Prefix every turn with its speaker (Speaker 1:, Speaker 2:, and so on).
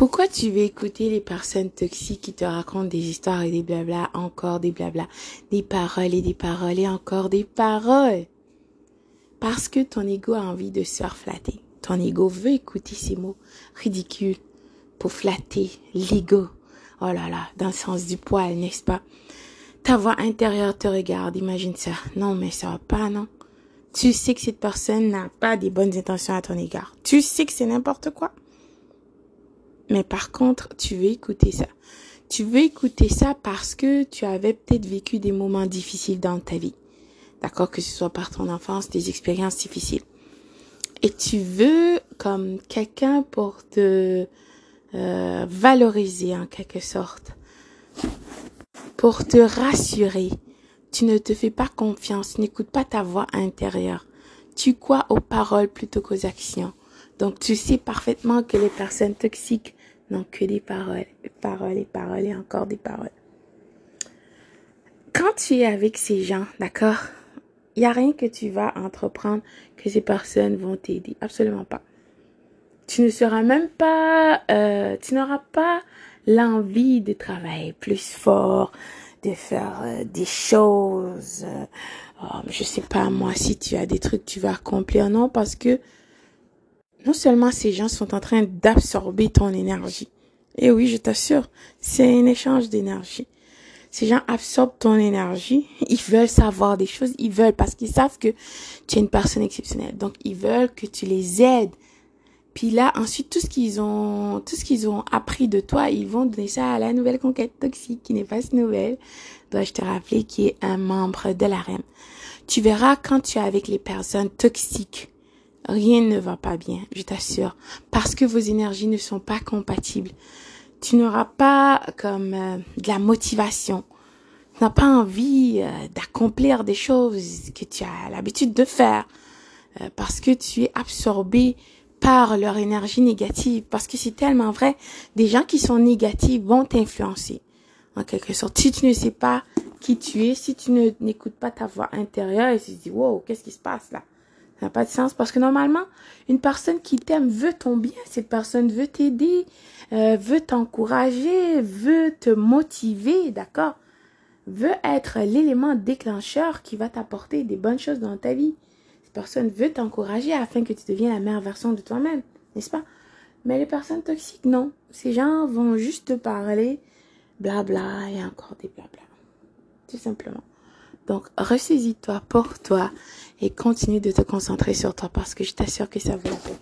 Speaker 1: Pourquoi tu veux écouter les personnes toxiques qui te racontent des histoires et des blabla, encore des blabla, des paroles et des paroles et encore des paroles? Parce que ton ego a envie de se faire flatter. Ton ego veut écouter ces mots ridicules pour flatter l'ego. Oh là là, dans le sens du poil, n'est-ce pas? Ta voix intérieure te regarde, imagine ça. Non, mais ça va pas, non? Tu sais que cette personne n'a pas des bonnes intentions à ton égard. Tu sais que c'est n'importe quoi. Mais par contre, tu veux écouter ça. Tu veux écouter ça parce que tu avais peut-être vécu des moments difficiles dans ta vie. D'accord? Que ce soit par ton enfance, des expériences difficiles. Et tu veux comme quelqu'un pour te euh, valoriser en quelque sorte. Pour te rassurer. Tu ne te fais pas confiance, n'écoute pas ta voix intérieure. Tu crois aux paroles plutôt qu'aux actions. Donc tu sais parfaitement que les personnes toxiques non, que des paroles, paroles et paroles et encore des paroles. Quand tu es avec ces gens, d'accord, il n'y a rien que tu vas entreprendre que ces personnes vont t'aider. Absolument pas. Tu ne seras même pas, euh, tu n'auras pas l'envie de travailler plus fort, de faire euh, des choses. Euh, oh, je sais pas moi si tu as des trucs que tu vas accomplir non parce que non seulement ces gens sont en train d'absorber ton énergie, et oui, je t'assure, c'est un échange d'énergie. Ces gens absorbent ton énergie, ils veulent savoir des choses, ils veulent parce qu'ils savent que tu es une personne exceptionnelle. Donc ils veulent que tu les aides. Puis là, ensuite, tout ce qu'ils ont, tout ce qu'ils ont appris de toi, ils vont donner ça à la nouvelle conquête toxique, qui n'est pas si nouvelle. Dois-je te rappeler, qui est un membre de la reine? Tu verras quand tu es avec les personnes toxiques, rien ne va pas bien, je t'assure, parce que vos énergies ne sont pas compatibles. Tu n'auras pas comme euh, de la motivation. Tu n'as pas envie euh, d'accomplir des choses que tu as l'habitude de faire euh, parce que tu es absorbé par leur énergie négative. Parce que c'est tellement vrai, des gens qui sont négatifs vont t'influencer en quelque sorte. Si tu ne sais pas qui tu es, si tu n'écoutes pas ta voix intérieure et tu dis wow, qu'est-ce qui se passe là? N'a pas de sens parce que normalement, une personne qui t'aime veut ton bien, cette personne veut t'aider, euh, veut t'encourager, veut te motiver, d'accord? Veut être l'élément déclencheur qui va t'apporter des bonnes choses dans ta vie. Cette personne veut t'encourager afin que tu deviennes la meilleure version de toi-même, n'est-ce pas? Mais les personnes toxiques, non. Ces gens vont juste te parler, blabla, et encore des blabla. Tout simplement. Donc, ressaisis-toi pour toi et continue de te concentrer sur toi parce que je t'assure que ça vaut la peine.